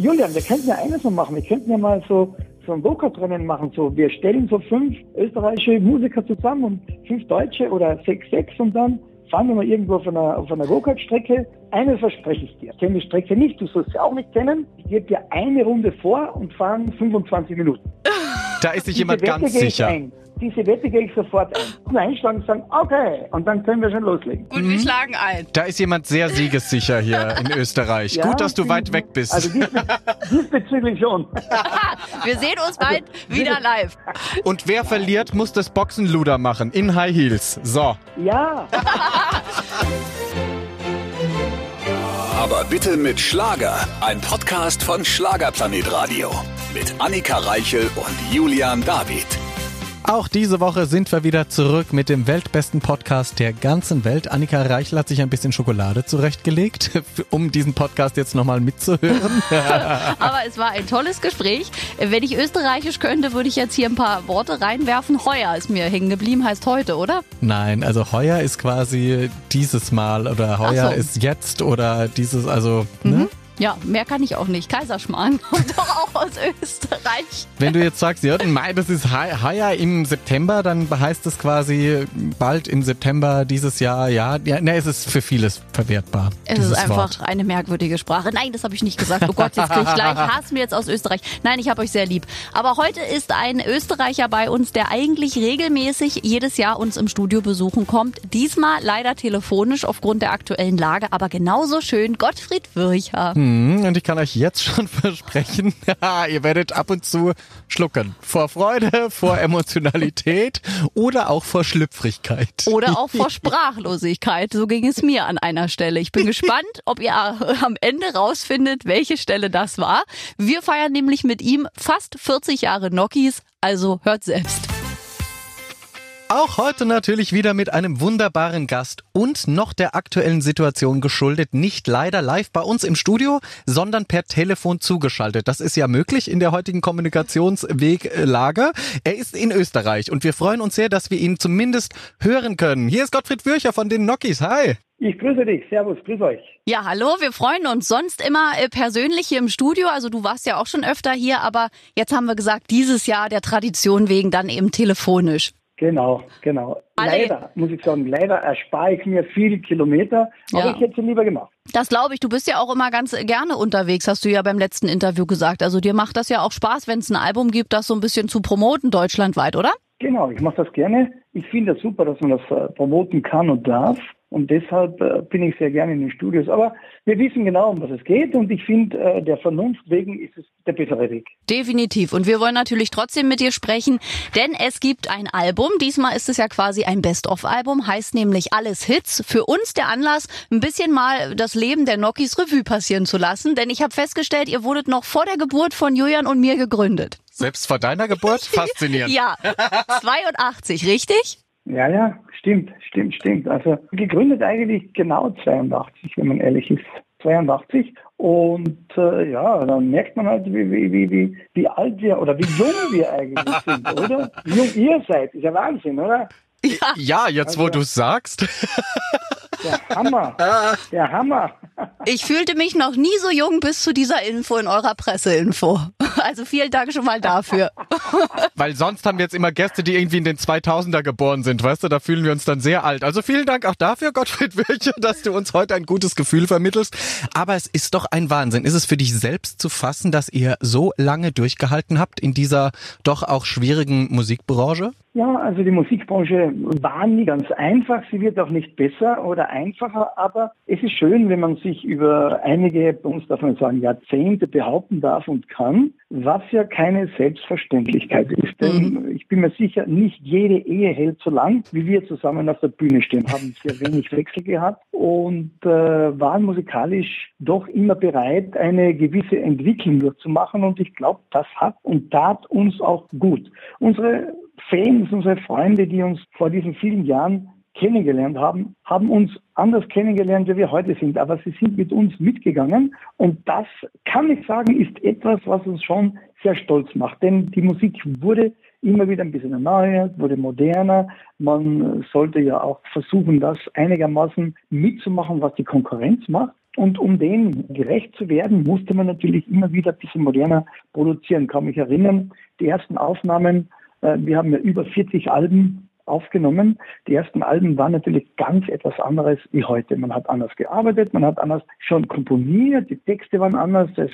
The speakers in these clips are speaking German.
Julian, wir könnten ja eines mal machen. Wir könnten ja mal so, so ein Go-Kart-Rennen machen. So, wir stellen so fünf österreichische Musiker zusammen und fünf Deutsche oder sechs, sechs und dann fahren wir mal irgendwo auf einer, auf einer Go-Kart-Strecke. Eines verspreche ich dir. Ich kenne die Strecke nicht, du sollst sie auch nicht kennen. Ich gebe dir eine Runde vor und fahren 25 Minuten. Da ist sich jemand ganz Wette ich sicher. ein. Diese Wette gehe ich sofort ein. Und einschlagen und sagen, okay, und dann können wir schon loslegen. Und Mhm. wir schlagen ein. Da ist jemand sehr siegessicher hier in Österreich. Ja, Gut, dass du weit weg bist. Also diesbe diesbezüglich schon. Wir sehen uns bald wieder live. Und wer verliert, muss das Boxenluder machen in High Heels. So. Ja, Aber bitte mit Schlager. Ein Podcast von Schlagerplanet Radio. Mit Annika Reichel und Julian David. Auch diese Woche sind wir wieder zurück mit dem weltbesten Podcast der ganzen Welt. Annika Reichel hat sich ein bisschen Schokolade zurechtgelegt, um diesen Podcast jetzt nochmal mitzuhören. Aber es war ein tolles Gespräch. Wenn ich österreichisch könnte, würde ich jetzt hier ein paar Worte reinwerfen. Heuer ist mir hängen geblieben, heißt heute, oder? Nein, also heuer ist quasi dieses Mal oder heuer so. ist jetzt oder dieses, also, ne? Ja, mehr kann ich auch nicht. Kaiserschmarrn kommt doch auch aus Österreich. Wenn du jetzt sagst, ja, Mai, das ist heuer im September, dann heißt es quasi bald im September dieses Jahr, ja, ja, ne, es ist für vieles verwertbar. Es ist einfach Wort. eine merkwürdige Sprache. Nein, das habe ich nicht gesagt. Oh Gott, jetzt krieg ich gleich Hass mir jetzt aus Österreich. Nein, ich habe euch sehr lieb. Aber heute ist ein Österreicher bei uns, der eigentlich regelmäßig jedes Jahr uns im Studio besuchen kommt. Diesmal leider telefonisch aufgrund der aktuellen Lage, aber genauso schön Gottfried Wircher. Mhm, Und ich kann euch jetzt schon versprechen, ihr werdet ab und zu schlucken. Vor Freude, vor Emotionalität oder auch vor Schlüpfrigkeit. Oder auch vor Sprachlosigkeit. So ging es mir an einer Stelle. Ich bin gespannt, ob ihr am Ende rausfindet, welche Stelle das war. Wir feiern nämlich mit ihm fast 40 Jahre Nokis. Also hört selbst. Auch heute natürlich wieder mit einem wunderbaren Gast und noch der aktuellen Situation geschuldet. Nicht leider live bei uns im Studio, sondern per Telefon zugeschaltet. Das ist ja möglich in der heutigen Kommunikationsweglage. Er ist in Österreich und wir freuen uns sehr, dass wir ihn zumindest hören können. Hier ist Gottfried Würcher von den Nokis. Hi. ich grüße dich. Servus, grüß euch. Ja, hallo, wir freuen uns sonst immer äh, persönlich hier im Studio. Also du warst ja auch schon öfter hier, aber jetzt haben wir gesagt, dieses Jahr der Tradition wegen dann eben telefonisch. Genau, genau. Alle- Leider, muss ich sagen, leider erspare ich mir viele Kilometer, aber Ja. ich hätte sie lieber gemacht. Das glaube ich, du bist ja auch immer ganz gerne unterwegs, hast du ja beim letzten Interview gesagt. Also dir macht das ja auch Spaß, wenn es ein Album gibt, das so ein bisschen zu promoten deutschlandweit, oder? Genau, ich mache das gerne. Ich finde das super, dass man das äh, promoten kann und darf. Und deshalb äh, bin ich sehr gerne in den Studios. Aber wir wissen genau, um was es geht. Und ich finde, äh, der Vernunft wegen ist es der bessere Weg. Definitiv. Und wir wollen natürlich trotzdem mit dir sprechen, denn es gibt ein Album. Diesmal ist es ja quasi ein Best-of-Album, heißt nämlich Alles Hits. Für uns der Anlass, ein bisschen mal das Leben der Nokis Revue passieren zu lassen. Denn ich habe festgestellt, ihr wurdet noch vor der Geburt von Julian und mir gegründet. Selbst vor deiner Geburt? Faszinierend. Ja, 82, richtig? Ja, ja, stimmt, stimmt, stimmt. Also gegründet eigentlich genau 82, wenn man ehrlich ist. 82 und äh, ja, dann merkt man halt, wie, wie, wie, wie, wie alt wir oder wie jung wir eigentlich sind, oder? Wie jung ihr seid, ist ja Wahnsinn, oder? Ja. Ja, jetzt wo Also- du sagst. Der Hammer, der Hammer. Ich fühlte mich noch nie so jung bis zu dieser Info in eurer Presseinfo. Also vielen Dank schon mal dafür. Weil sonst haben wir jetzt immer Gäste, die irgendwie in den 2000er geboren sind, weißt du, da fühlen wir uns dann sehr alt. Also vielen Dank auch dafür, Gottfried Wirche, dass du uns heute ein gutes Gefühl vermittelst. Aber es ist doch ein Wahnsinn. Ist es für dich selbst zu fassen, dass ihr so lange durchgehalten habt in dieser doch auch schwierigen Musikbranche? Ja, also die Musikbranche war nie ganz einfach. Sie wird auch nicht besser oder einfacher, aber es ist schön, wenn man sich über einige, bei uns darf man sagen, Jahrzehnte behaupten darf und kann, was ja keine Selbstverständlichkeit ist. Denn ich bin mir sicher, nicht jede Ehe hält so lang, wie wir zusammen auf der Bühne stehen, haben sehr wenig Wechsel gehabt und äh, waren musikalisch doch immer bereit, eine gewisse Entwicklung durchzumachen und ich glaube, das hat und tat uns auch gut. Unsere Fans, unsere Freunde, die uns vor diesen vielen Jahren kennengelernt haben, haben uns anders kennengelernt, wie wir heute sind. Aber sie sind mit uns mitgegangen. Und das kann ich sagen, ist etwas, was uns schon sehr stolz macht. Denn die Musik wurde immer wieder ein bisschen erneuert, wurde moderner. Man sollte ja auch versuchen, das einigermaßen mitzumachen, was die Konkurrenz macht. Und um dem gerecht zu werden, musste man natürlich immer wieder ein bisschen moderner produzieren. Kann mich erinnern, die ersten Aufnahmen, wir haben ja über 40 Alben aufgenommen. Die ersten Alben waren natürlich ganz etwas anderes wie heute. Man hat anders gearbeitet, man hat anders schon komponiert, die Texte waren anders, das,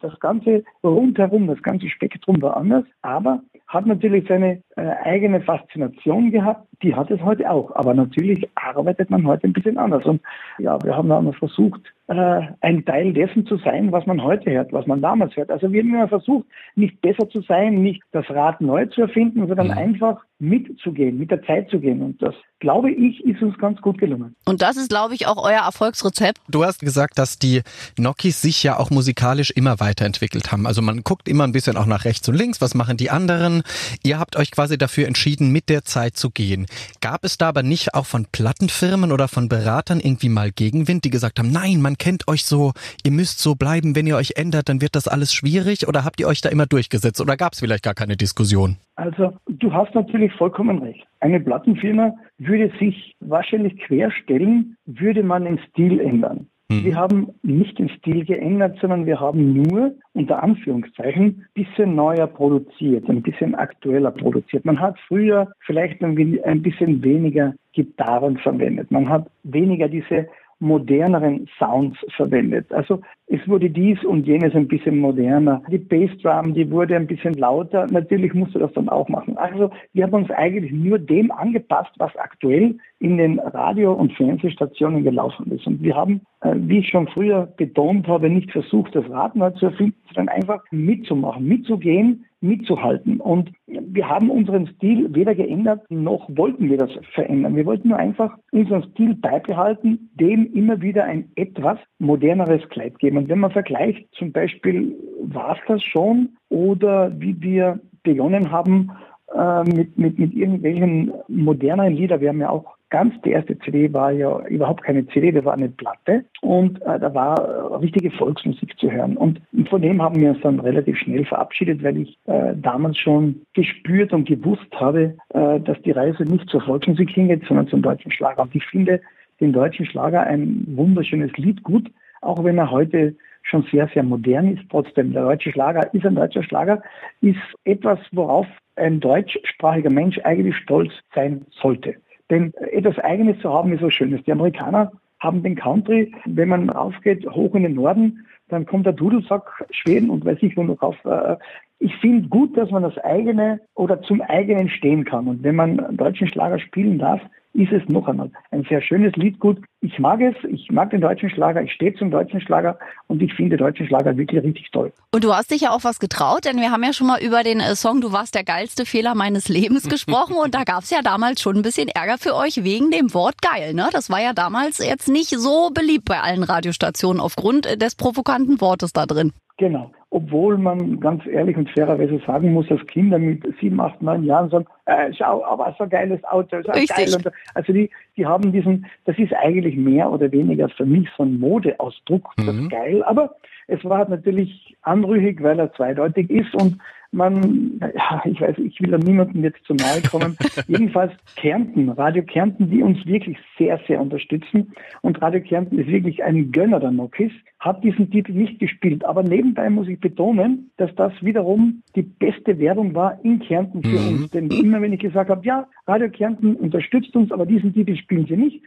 das ganze rundherum, das ganze Spektrum war anders, aber hat natürlich seine äh, eigene Faszination gehabt, die hat es heute auch. Aber natürlich arbeitet man heute ein bisschen anders. Und ja, wir haben dann versucht, äh, ein Teil dessen zu sein, was man heute hört, was man damals hört. Also wir haben immer versucht, nicht besser zu sein, nicht das Rad neu zu erfinden, sondern mhm. einfach mitzugehen, mit der Zeit zu gehen. Und das, glaube ich, ist uns ganz gut gelungen. Und das ist, glaube ich, auch euer Erfolgsrezept. Du hast gesagt, dass die Nokis sich ja auch musikalisch immer weiterentwickelt haben. Also man guckt immer ein bisschen auch nach rechts und links, was machen die anderen. Ihr habt euch quasi dafür entschieden, mit der Zeit zu gehen. Gab es da aber nicht auch von Plattenfirmen oder von Beratern irgendwie mal Gegenwind, die gesagt haben, nein, man kennt euch so, ihr müsst so bleiben, wenn ihr euch ändert, dann wird das alles schwierig? Oder habt ihr euch da immer durchgesetzt? Oder gab es vielleicht gar keine Diskussion? Also du hast natürlich vollkommen recht. Eine Plattenfirma würde sich wahrscheinlich querstellen, würde man den Stil ändern. Mhm. Wir haben nicht den Stil geändert, sondern wir haben nur unter Anführungszeichen ein bisschen neuer produziert, ein bisschen aktueller produziert. Man hat früher vielleicht ein bisschen weniger Gitarren verwendet. Man hat weniger diese moderneren Sounds verwendet. Also es wurde dies und jenes ein bisschen moderner. Die Bassdrum, die wurde ein bisschen lauter. Natürlich musste das dann auch machen. Also wir haben uns eigentlich nur dem angepasst, was aktuell in den Radio- und Fernsehstationen gelaufen ist. Und wir haben, wie ich schon früher betont habe, nicht versucht, das Rad neu zu erfinden, sondern einfach mitzumachen, mitzugehen, mitzuhalten. Und wir haben unseren Stil weder geändert, noch wollten wir das verändern. Wir wollten nur einfach unseren Stil beibehalten, dem immer wieder ein etwas moderneres Kleid geben. Und wenn man vergleicht, zum Beispiel war es das schon oder wie wir begonnen haben, äh, mit, mit, mit irgendwelchen moderneren Liedern. Wir haben ja auch ganz, die erste CD war ja überhaupt keine CD, das war eine Platte und äh, da war äh, richtige Volksmusik zu hören. Und von dem haben wir uns dann relativ schnell verabschiedet, weil ich äh, damals schon gespürt und gewusst habe, äh, dass die Reise nicht zur Volksmusik hingeht, sondern zum deutschen Schlager. Und ich finde den deutschen Schlager ein wunderschönes Lied gut, auch wenn er heute schon sehr, sehr modern ist. Trotzdem, der deutsche Schlager ist ein deutscher Schlager, ist etwas, worauf ein deutschsprachiger Mensch eigentlich stolz sein sollte. Denn etwas Eigenes zu haben ist was Schönes. Die Amerikaner haben den Country, wenn man raufgeht, hoch in den Norden, dann kommt der Dudelsack Schweden und weiß ich wo noch auf. Äh, ich finde gut, dass man das eigene oder zum eigenen stehen kann. Und wenn man deutschen Schlager spielen darf, ist es noch einmal ein sehr schönes Liedgut. Ich mag es, ich mag den deutschen Schlager, ich stehe zum deutschen Schlager und ich finde deutschen Schlager wirklich richtig toll. Und du hast dich ja auch was getraut, denn wir haben ja schon mal über den äh, Song Du warst der geilste Fehler meines Lebens gesprochen und da gab es ja damals schon ein bisschen Ärger für euch wegen dem Wort geil. Ne? Das war ja damals jetzt nicht so beliebt bei allen Radiostationen aufgrund des provokanten Wortes da drin. Genau obwohl man ganz ehrlich und fairerweise sagen muss, dass Kinder mit sieben, acht, neun Jahren sagen, äh, schau, aber so ein geiles Auto, so geil. Und, also die, die haben diesen, das ist eigentlich mehr oder weniger für mich so ein Modeausdruck, mhm. das geil, aber es war natürlich anrüchig, weil er zweideutig ist und man, ja, ich weiß, ich will da niemandem jetzt zu nahe kommen. Jedenfalls Kärnten, Radio Kärnten, die uns wirklich sehr, sehr unterstützen. Und Radio Kärnten ist wirklich ein Gönner der Nokis, hat diesen Titel nicht gespielt. Aber nebenbei muss ich betonen, dass das wiederum die beste Werbung war in Kärnten für mhm. uns. Denn immer wenn ich gesagt habe, ja, Radio Kärnten unterstützt uns, aber diesen Titel spielen sie nicht.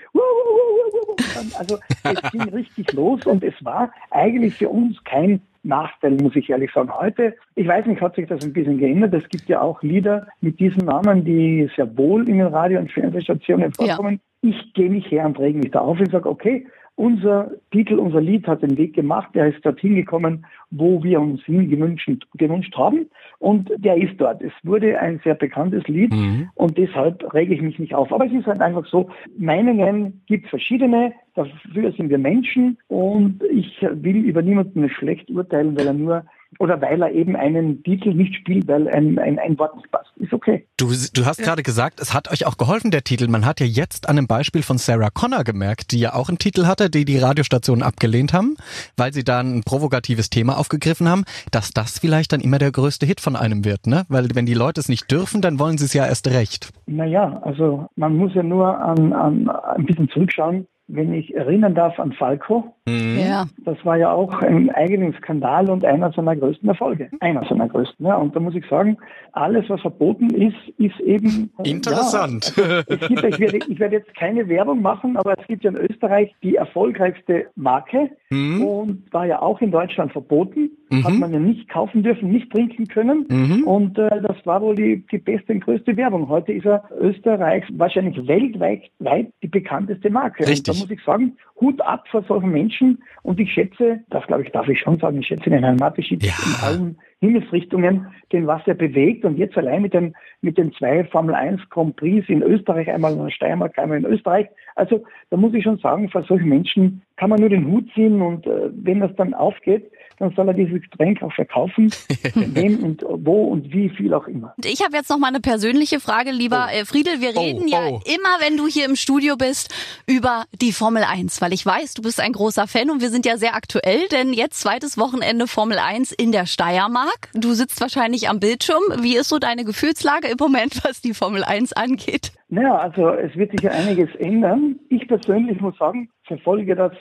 Also es ging richtig los und es war eigentlich für uns kein Nachteil, muss ich ehrlich sagen. Heute, ich weiß nicht, hat sich das ein bisschen geändert. Es gibt ja auch Lieder mit diesen Namen, die sehr wohl in den Radio- und Fernsehstationen vorkommen. Ja. Ich gehe mich her und rege mich da auf und sage, okay, unser Titel, unser Lied hat den Weg gemacht, der ist dorthin gekommen, wo wir uns hin gewünscht, gewünscht haben und der ist dort. Es wurde ein sehr bekanntes Lied mhm. und deshalb rege ich mich nicht auf. Aber es ist halt einfach so, Meinungen gibt verschiedene, dafür sind wir Menschen und ich will über niemanden schlecht urteilen, weil er nur oder weil er eben einen Titel nicht spielt, weil ein, ein, ein Wort nicht passt. Ist okay. Du, du hast ja. gerade gesagt, es hat euch auch geholfen, der Titel. Man hat ja jetzt an dem Beispiel von Sarah Connor gemerkt, die ja auch einen Titel hatte, die die Radiostationen abgelehnt haben, weil sie da ein provokatives Thema aufgegriffen haben, dass das vielleicht dann immer der größte Hit von einem wird, ne? Weil wenn die Leute es nicht dürfen, dann wollen sie es ja erst recht. Naja, also man muss ja nur an, an ein bisschen zurückschauen wenn ich erinnern darf an Falco. Mhm. Ja. Das war ja auch ein eigener Skandal und einer seiner größten Erfolge. Einer seiner größten. Ja. Und da muss ich sagen, alles, was verboten ist, ist eben... Interessant. Ja, also es gibt, ich, werde, ich werde jetzt keine Werbung machen, aber es gibt ja in Österreich die erfolgreichste Marke mhm. und war ja auch in Deutschland verboten. Mhm. Hat man ja nicht kaufen dürfen, nicht trinken können. Mhm. Und äh, das war wohl die, die beste und größte Werbung. Heute ist er Österreichs wahrscheinlich weltweit weit die bekannteste Marke. Richtig. Und da muss ich sagen, Hut ab vor solchen Menschen. Und ich schätze, das glaube ich, darf ich schon sagen, ich schätze den Herrn Mateschitz ja. in allen Himmelsrichtungen, den was er bewegt. Und jetzt allein mit den, mit den zwei Formel 1 Grand Prix in Österreich, einmal in Steiermark, einmal in Österreich. Also da muss ich schon sagen, vor solchen Menschen kann man nur den Hut ziehen. Und äh, wenn das dann aufgeht, dann soll er dieses Getränk auch verkaufen, wem und wo und wie viel auch immer. Und ich habe jetzt noch mal eine persönliche Frage, lieber oh. äh, Friedel. Wir oh, reden oh, ja immer, wenn du hier im Studio bist, über die Formel 1, weil ich weiß, du bist ein großer Fan und wir sind ja sehr aktuell, denn jetzt zweites Wochenende Formel 1 in der Steiermark. Du sitzt wahrscheinlich am Bildschirm. Wie ist so deine Gefühlslage im Moment, was die Formel 1 angeht? Naja, also es wird sich ja einiges ändern. Ich persönlich muss sagen, verfolge das,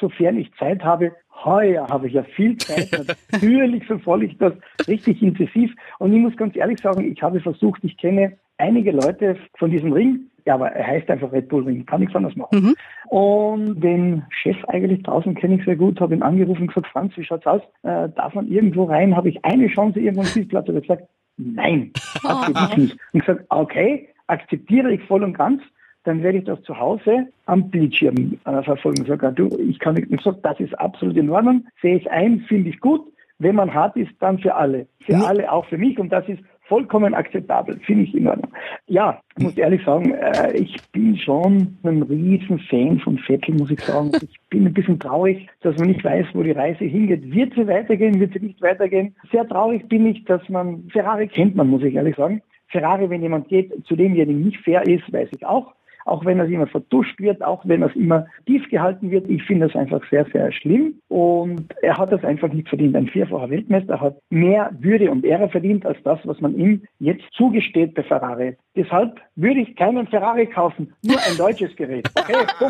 sofern ich Zeit habe, heuer habe ich ja viel Zeit. Natürlich verfolge ich das richtig intensiv. Und ich muss ganz ehrlich sagen, ich habe versucht, ich kenne einige Leute von diesem Ring. Ja, aber er heißt einfach Red Bull Ring, kann nichts anderes machen. Mhm. Und den Chef eigentlich draußen kenne ich sehr gut, habe ihn angerufen und gesagt, Franz, wie schaut's aus? Äh, darf man irgendwo rein? Habe ich eine Chance, irgendwo einen Sitzplatz? Er hat gesagt, nein, absolut nicht. Und gesagt, okay, akzeptiere ich voll und ganz dann werde ich das zu Hause am Bildschirm äh, verfolgen. Sogar du, ich kann nicht sagen, das ist absolut in Ordnung, sehe ich ein, finde ich gut. Wenn man hart ist, dann für alle. Für ja. alle, auch für mich. Und das ist vollkommen akzeptabel, finde ich in Ordnung. Ja, ich muss ehrlich sagen, äh, ich bin schon ein riesen Fan von Vettel, muss ich sagen. Ich bin ein bisschen traurig, dass man nicht weiß, wo die Reise hingeht. Wird sie weitergehen, wird sie nicht weitergehen? Sehr traurig bin ich, dass man, Ferrari kennt man, muss ich ehrlich sagen. Ferrari, wenn jemand geht, zu demjenigen nicht fair ist, weiß ich auch auch wenn das immer vertuscht wird, auch wenn das immer tief gehalten wird. Ich finde das einfach sehr, sehr schlimm und er hat das einfach nicht verdient. Ein vierfacher Weltmeister hat mehr Würde und Ehre verdient als das, was man ihm jetzt zugesteht bei Ferrari. Deshalb würde ich keinen Ferrari kaufen, nur ein deutsches Gerät. Okay,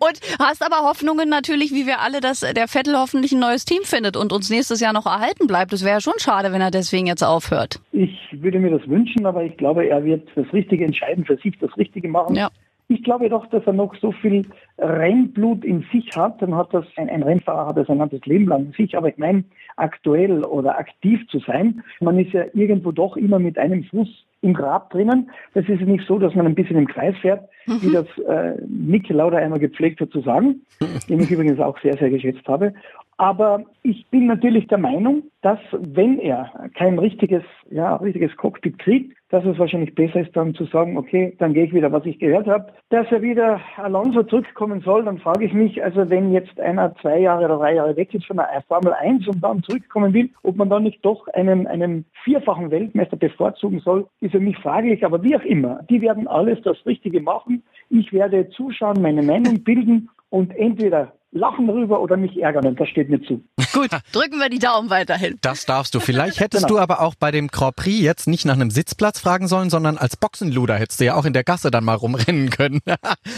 und hast aber Hoffnungen natürlich, wie wir alle, dass der Vettel hoffentlich ein neues Team findet und uns nächstes Jahr noch erhalten bleibt. Das wäre ja schon schade, wenn er deswegen jetzt aufhört. Ich würde mir das wünschen, aber ich glaube, er wird das Richtige entscheiden, für sich das Richtige machen. Ja. Ich glaube doch, dass er noch so viel Rennblut in sich hat. Dann hat das ein, ein Rennfahrer hat das ein ganzes Leben lang in sich. Aber ich meine, aktuell oder aktiv zu sein, man ist ja irgendwo doch immer mit einem Fuß im Grab drinnen. Das ist nicht so, dass man ein bisschen im Kreis fährt, mhm. wie das äh, Nick Lauda einmal gepflegt hat zu sagen, den ich übrigens auch sehr, sehr geschätzt habe. Aber ich bin natürlich der Meinung, dass wenn er kein richtiges, ja, richtiges Cockpit kriegt, dass es wahrscheinlich besser ist, dann zu sagen, okay, dann gehe ich wieder, was ich gehört habe, dass er wieder Alonso zurückkommen soll, dann frage ich mich, also wenn jetzt einer zwei Jahre oder drei Jahre weg ist von der Formel 1 und dann zurückkommen will, ob man dann nicht doch einen, einen vierfachen Weltmeister bevorzugen soll, ist für mich fraglich, aber wie auch immer, die werden alles das Richtige machen. Ich werde zuschauen, meine Meinung bilden und entweder lachen darüber oder mich ärgern. Und das steht mir zu. Gut, drücken wir die Daumen weiterhin. Das darfst du. Vielleicht hättest genau. du aber auch bei dem Grand Prix jetzt nicht nach einem Sitzplatz fragen sollen, sondern als Boxenluder hättest du ja auch in der Gasse dann mal rumrennen können.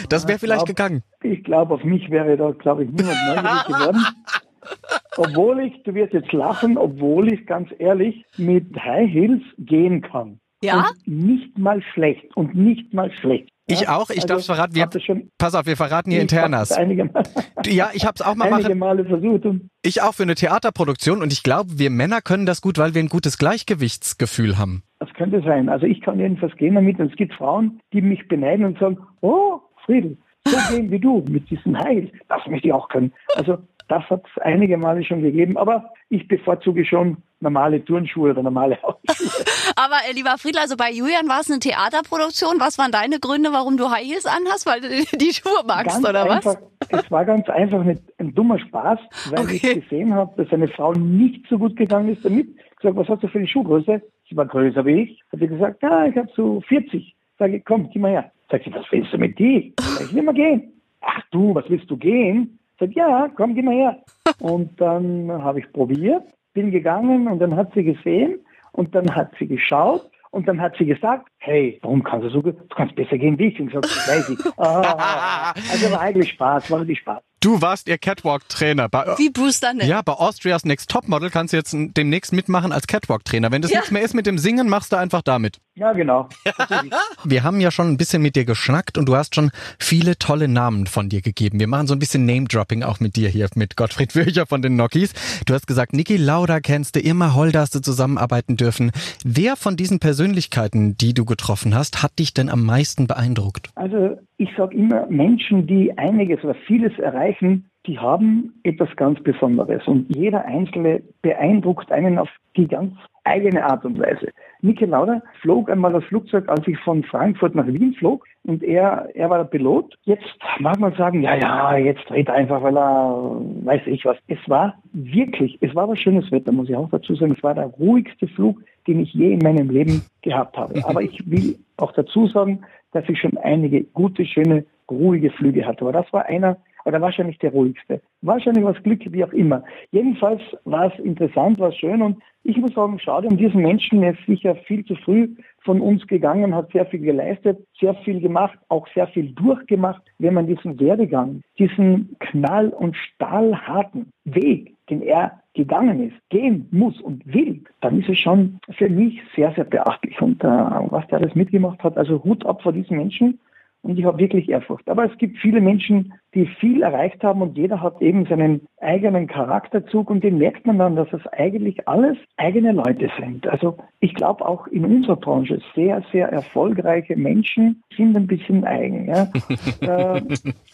Das wäre vielleicht glaub, gegangen. Ich glaube, auf mich wäre da, glaube ich, niemand neugierig geworden. Obwohl ich, du wirst jetzt lachen, obwohl ich ganz ehrlich mit High Heels gehen kann. Ja? Und nicht mal schlecht. Und nicht mal schlecht. Ich ja? auch, ich also, darf es verraten. Wir, pass auf, wir verraten hier Internas. Einige Mal, ja, ich habe es auch mal einige machen. Male versucht. Ich auch für eine Theaterproduktion und ich glaube, wir Männer können das gut, weil wir ein gutes Gleichgewichtsgefühl haben. Das könnte sein. Also ich kann jedenfalls gehen damit und es gibt Frauen, die mich beneiden und sagen, oh, Friedel, so gehen wie du mit diesem Heil. Das möchte ich auch können. Also das hat es einige Male schon gegeben, aber ich bevorzuge schon normale Turnschuhe oder normale Hausschuhe. aber äh, lieber Friedl, also bei Julian war es eine Theaterproduktion. Was waren deine Gründe, warum du High Heels anhast? Weil du die Schuhe magst, ganz oder einfach, was? Es war ganz einfach ein, ein dummer Spaß, weil okay. ich gesehen habe, dass eine Frau nicht so gut gegangen ist damit. Ich gesagt, was hast du für eine Schuhgröße? Sie war größer wie ich. Hat sie gesagt, ja, ich habe so 40. Sag ich, komm, geh mal her. Sagt sie, was willst du mit die? Sag ich, will mal gehen. Ach du, was willst du gehen? Sagt, ja, komm, geh mal her. Und dann habe ich probiert, bin gegangen und dann hat sie gesehen und dann hat sie geschaut Und dann hat sie gesagt, hey, warum kannst du so gut? Du kannst besser gehen wie ich. Und gesagt, das weiß ich. Ah, also war eigentlich Spaß, war wirklich Spaß. Du warst ihr Catwalk-Trainer. Wie Bruce Dunn. Ja, bei Austria's Next Topmodel kannst du jetzt demnächst mitmachen als Catwalk-Trainer. Wenn das ja. nichts mehr ist mit dem Singen, machst du einfach damit. Ja, genau. Wir haben ja schon ein bisschen mit dir geschnackt und du hast schon viele tolle Namen von dir gegeben. Wir machen so ein bisschen Name-Dropping auch mit dir hier, mit Gottfried Würcher von den Nockies. Du hast gesagt, Niki Lauda kennst du, Irma Holder hast du zusammenarbeiten dürfen. Wer von diesen Persönlichkeiten, die du getroffen hast, hat dich denn am meisten beeindruckt? Also ich sage immer, Menschen, die einiges oder vieles erreichen, die haben etwas ganz Besonderes. Und jeder Einzelne beeindruckt einen auf die ganz eigene Art und Weise. Niki Lauda flog einmal das Flugzeug, als ich von Frankfurt nach Wien flog. Und er, er war der Pilot. Jetzt mag man sagen, ja, ja, jetzt dreht er einfach, weil er, weiß ich was. Es war wirklich, es war aber schönes Wetter, muss ich auch dazu sagen. Es war der ruhigste Flug, den ich je in meinem Leben gehabt habe. Aber ich will auch dazu sagen, dass ich schon einige gute, schöne, ruhige Flüge hatte. Aber das war einer, oder wahrscheinlich der ruhigste. Wahrscheinlich war es Glück, wie auch immer. Jedenfalls war es interessant, war es schön und ich muss sagen, schade um diesen Menschen, er ist sicher viel zu früh von uns gegangen, hat sehr viel geleistet, sehr viel gemacht, auch sehr viel durchgemacht. Wenn man diesen Werdegang, diesen knall- und stahlharten Weg, den er gegangen ist, gehen muss und will, dann ist es schon für mich sehr, sehr beachtlich. Und äh, was der alles mitgemacht hat, also Hut ab vor diesen Menschen. Und ich habe wirklich Ehrfurcht. Aber es gibt viele Menschen, die viel erreicht haben und jeder hat eben seinen eigenen Charakterzug und den merkt man dann, dass es eigentlich alles eigene Leute sind. Also ich glaube auch in unserer Branche sehr, sehr erfolgreiche Menschen sind ein bisschen eigen. Ja. äh,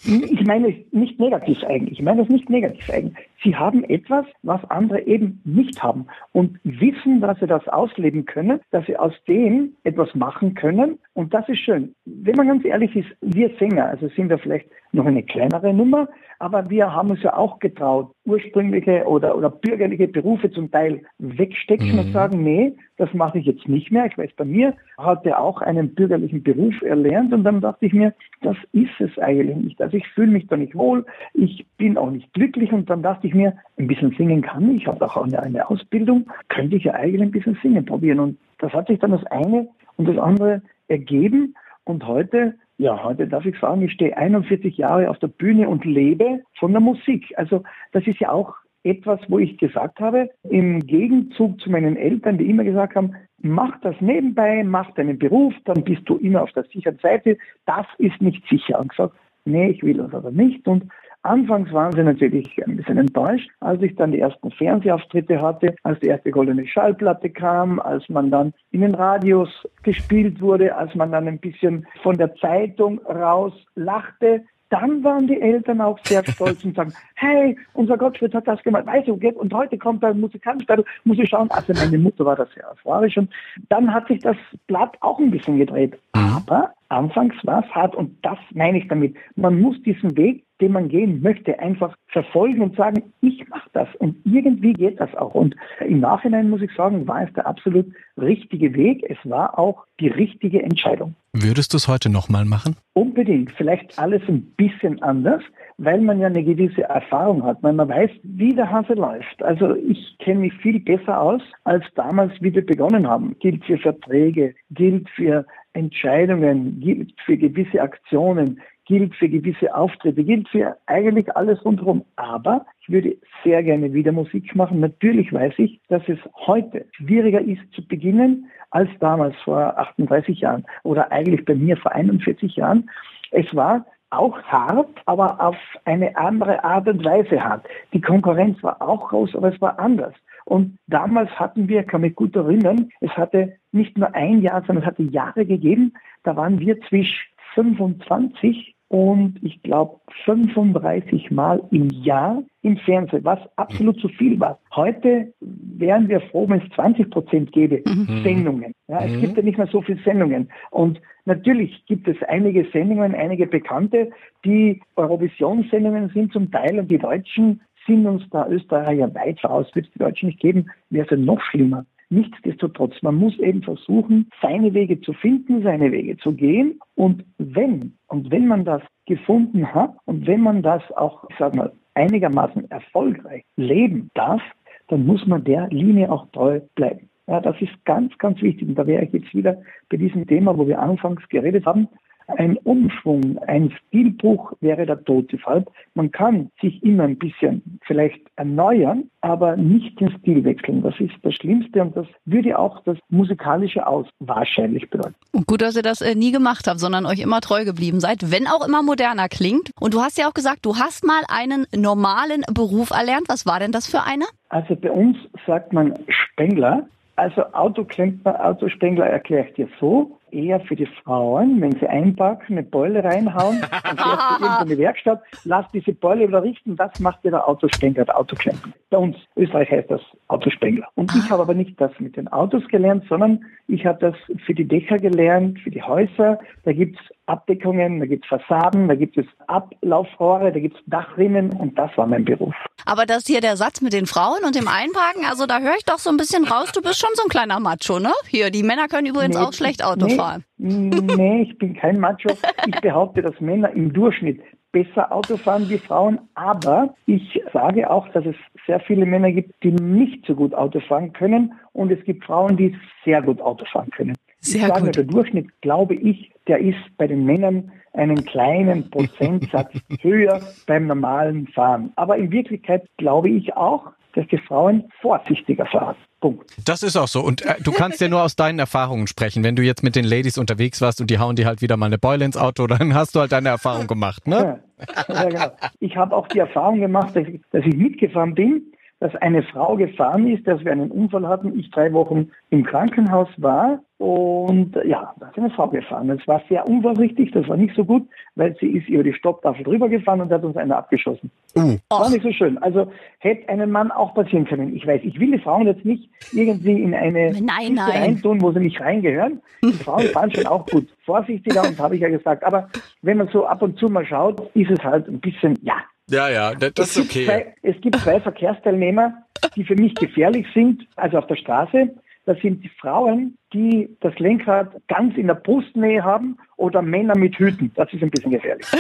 ich meine nicht negativ eigen, ich meine das nicht negativ eigen. Sie haben etwas, was andere eben nicht haben und wissen, dass sie das ausleben können, dass sie aus dem etwas machen können und das ist schön. Wenn man ganz ehrlich ist, wir Sänger, also sind wir vielleicht noch eine kleinere Nummer, aber wir haben uns ja auch getraut, ursprüngliche oder, oder bürgerliche Berufe zum Teil wegstecken mhm. und sagen, nee, das mache ich jetzt nicht mehr. Ich weiß, bei mir hat er auch einen bürgerlichen Beruf erlernt und dann dachte ich mir, das ist es eigentlich nicht. Also ich fühle mich da nicht wohl, ich bin auch nicht glücklich und dann dachte ich mir, ein bisschen singen kann ich, ich habe auch eine, eine Ausbildung, könnte ich ja eigentlich ein bisschen singen probieren. Und das hat sich dann das eine und das andere ergeben und heute ja, heute darf ich sagen, ich stehe 41 Jahre auf der Bühne und lebe von der Musik. Also das ist ja auch etwas, wo ich gesagt habe, im Gegenzug zu meinen Eltern, die immer gesagt haben, mach das nebenbei, mach deinen Beruf, dann bist du immer auf der sicheren Seite. Das ist nicht sicher. Und gesagt, nee, ich will das aber nicht. Und Anfangs waren sie natürlich ein bisschen enttäuscht, als ich dann die ersten Fernsehauftritte hatte, als die erste goldene Schallplatte kam, als man dann in den Radios gespielt wurde, als man dann ein bisschen von der Zeitung raus lachte. Dann waren die Eltern auch sehr stolz und sagen, hey, unser Gottschalk hat das gemacht, weißt du, und heute kommt da ein Musikantenstadel, muss ich schauen. Also meine Mutter war das sehr euphorisch und dann hat sich das Blatt auch ein bisschen gedreht. Mhm. Aber anfangs war es hart und das meine ich damit. Man muss diesen Weg den man gehen möchte, einfach verfolgen und sagen, ich mache das. Und irgendwie geht das auch. Und im Nachhinein muss ich sagen, war es der absolut richtige Weg. Es war auch die richtige Entscheidung. Würdest du es heute nochmal machen? Unbedingt. Vielleicht alles ein bisschen anders, weil man ja eine gewisse Erfahrung hat, weil man weiß, wie der Hase läuft. Also ich kenne mich viel besser aus als damals, wie wir begonnen haben. Gilt für Verträge, gilt für Entscheidungen, gilt für gewisse Aktionen, gilt für gewisse Auftritte, gilt für eigentlich alles rundherum. Aber ich würde sehr gerne wieder Musik machen. Natürlich weiß ich, dass es heute schwieriger ist zu beginnen als damals vor 38 Jahren oder eigentlich bei mir vor 41 Jahren. Es war auch hart, aber auf eine andere Art und Weise hart. Die Konkurrenz war auch groß, aber es war anders. Und damals hatten wir, kann mich gut erinnern, es hatte nicht nur ein Jahr, sondern es hatte Jahre gegeben, da waren wir zwischen 25 und ich glaube 35 Mal im Jahr im Fernsehen, was absolut zu viel war. Heute wären wir froh, wenn es 20 Prozent gäbe, mhm. Sendungen. Ja, es mhm. gibt ja nicht mehr so viele Sendungen. Und natürlich gibt es einige Sendungen, einige bekannte, die Eurovision-Sendungen sind zum Teil und die Deutschen sind uns da Österreicher weit voraus, wird es die Deutschen nicht geben, wäre es ja noch schlimmer. Nichtsdestotrotz, man muss eben versuchen, seine Wege zu finden, seine Wege zu gehen. Und wenn, und wenn man das gefunden hat und wenn man das auch, ich sag mal, einigermaßen erfolgreich leben darf, dann muss man der Linie auch treu bleiben. Ja, das ist ganz, ganz wichtig. Und da wäre ich jetzt wieder bei diesem Thema, wo wir anfangs geredet haben. Ein Umschwung, ein Stilbruch wäre der Tod. Deshalb, man kann sich immer ein bisschen vielleicht erneuern, aber nicht den Stil wechseln. Das ist das Schlimmste und das würde auch das musikalische Aus wahrscheinlich bedeuten. Gut, dass ihr das äh, nie gemacht habt, sondern euch immer treu geblieben seid, wenn auch immer moderner klingt. Und du hast ja auch gesagt, du hast mal einen normalen Beruf erlernt. Was war denn das für einer? Also bei uns sagt man Spengler. Also Autoklempner, Autospengler erkläre ich dir so, eher für die Frauen, wenn sie einpacken, eine Beule reinhauen, dann fährst du irgendeine Werkstatt, lass diese Beule wieder richten, das macht dir der Autospengler, der Autoklempner. Bei uns, Österreich heißt das Autospengler. Und ich habe aber nicht das mit den Autos gelernt, sondern ich habe das für die Dächer gelernt, für die Häuser. Da gibt's Abdeckungen, da gibt's Fassaden, da gibt es Ablaufrohre, da gibt's Dachrinnen und das war mein Beruf. Aber das hier der Satz mit den Frauen und dem Einparken, also da höre ich doch so ein bisschen raus, du bist schon so ein kleiner Macho, ne? Hier, die Männer können übrigens Nee, auch schlecht Auto nee, fahren. Nee, ich bin kein Macho. Ich behaupte, dass Männer im Durchschnitt besser Auto fahren wie Frauen, aber ich sage auch, dass es sehr viele Männer gibt, die nicht so gut Auto fahren können und es gibt Frauen, die sehr gut Auto fahren können. Sehr ich sage, gut. der Durchschnitt, glaube ich, der ist bei den Männern einen kleinen Prozentsatz höher beim normalen Fahren. Aber in Wirklichkeit glaube ich auch, dass die Frauen vorsichtiger fahren. Punkt. Das ist auch so. Und äh, du kannst ja nur aus deinen Erfahrungen sprechen. Wenn du jetzt mit den Ladies unterwegs warst und die hauen dir halt wieder mal eine Beule ins Auto, dann hast du halt deine Erfahrung gemacht, ne? Ja, ja, genau. Ich habe auch die Erfahrung gemacht, dass ich, dass ich mitgefahren bin, dass eine Frau gefahren ist, dass wir einen Unfall hatten, ich drei Wochen im Krankenhaus war und ja, da ist eine Frau gefahren. Das war sehr unvorsichtig, das war nicht so gut, weil sie ist über die Stopptafel drüber gefahren und hat uns einer abgeschossen. Uh. War nicht so schön. Also hätte einem Mann auch passieren können. Ich weiß, ich will die Frauen jetzt nicht irgendwie in eine Nein, Kiste nein. reintun, wo sie nicht reingehören. Die Frauen fahren schon auch gut vorsichtiger und habe ich ja gesagt. Aber wenn man so ab und zu mal schaut, ist es halt ein bisschen, ja. Ja, ja, das Es gibt, zwei, es gibt zwei Verkehrsteilnehmer, die für mich gefährlich sind, also auf der Straße. Das sind die Frauen, die das Lenkrad ganz in der Brustnähe haben oder Männer mit Hüten. Das ist ein bisschen gefährlich.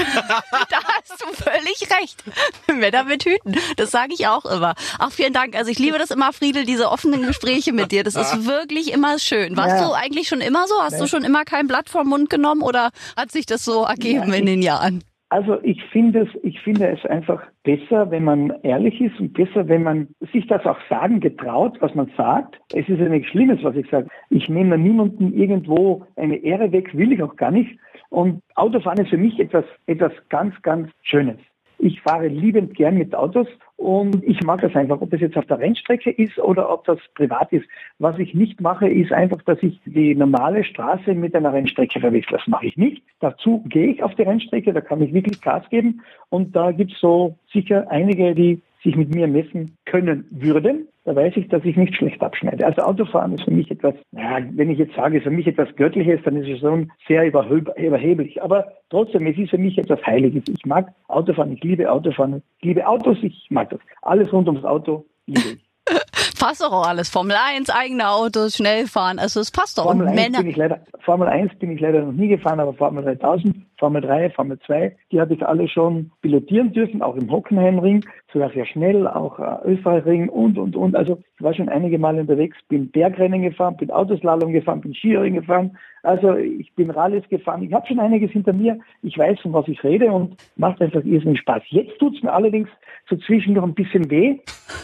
Da hast du völlig recht. Männer mit Hüten. Das sage ich auch immer. Ach, vielen Dank. Also ich liebe das immer, Friedel, diese offenen Gespräche mit dir. Das ist wirklich immer schön. Warst Ja. du eigentlich schon immer so? Hast du schon immer kein Blatt vom Mund genommen oder hat sich das so ergeben in den Jahren? Also ich finde es, ich finde es einfach besser, wenn man ehrlich ist und besser, wenn man sich das auch sagen getraut, was man sagt. Es ist ja nichts Schlimmes, was ich sage. Ich nehme niemandem irgendwo eine Ehre weg, will ich auch gar nicht. Und Autofahren ist für mich etwas, etwas ganz, ganz Schönes. Ich fahre liebend gern mit Autos und ich mag das einfach, ob das jetzt auf der Rennstrecke ist oder ob das privat ist. Was ich nicht mache, ist einfach, dass ich die normale Straße mit einer Rennstrecke verwechsel. Das mache ich nicht. Dazu gehe ich auf die Rennstrecke, da kann ich wirklich Gas geben und da gibt es so sicher einige, die sich mit mir messen können würden. Da weiß ich, dass ich nicht schlecht abschneide. Also Autofahren ist für mich etwas, ja, wenn ich jetzt sage, ist für mich etwas Göttliches, dann ist es schon sehr überheblich. Aber trotzdem, es ist für mich etwas Heiliges. Ich mag Autofahren, ich liebe Autofahren, ich liebe Autos, ich mag das. Alles rund ums Auto liebe ich. Passt doch auch alles. Formel 1, eigene Autos, schnell fahren. Also es passt doch. Formel Und 1 Männer. bin ich leider, Formel 1 bin ich leider noch nie gefahren, aber Formel 3000, Formel 3, Formel 2, die habe ich alle schon pilotieren dürfen, auch im Hockenheimring, sogar sehr schnell, auch äh, Österreichring und, und, und. Also ich war schon einige Male unterwegs, bin Bergrennen gefahren, bin Autoslalom gefahren, bin Skiring gefahren. Also ich bin Rallyes gefahren. Ich habe schon einiges hinter mir. Ich weiß, von was ich rede und macht einfach irrsinnig Spaß. Jetzt tut's mir allerdings so zwischendurch ein bisschen weh,